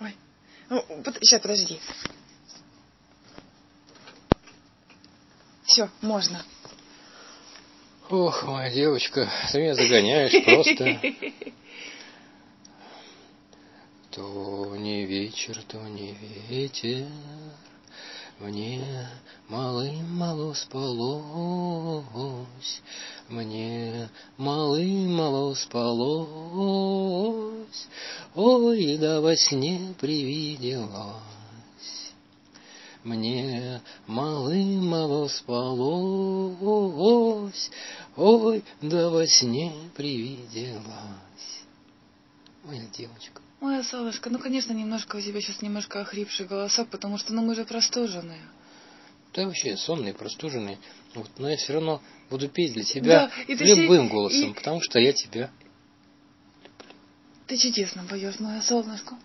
Ой. Ну, сейчас, подожди. Все, можно. Ох, моя девочка, ты меня загоняешь просто. То не вечер, то не ветер, Мне малым-мало спалось, Мне малым-мало спалось, Ой, да во сне привиделось. Мне малым-мало спалось, Ой, да во сне привиделась. Моя девочка. Моя солнышко, ну, конечно, немножко у тебя сейчас немножко охрипший голосок, потому что, ну, мы же простуженные. Да вообще сонный, простуженный. Вот, но я все равно буду петь для тебя Да, и ты любым все- голосом, и- потому что я тебя Ты чудесно поешь, моя солнышко.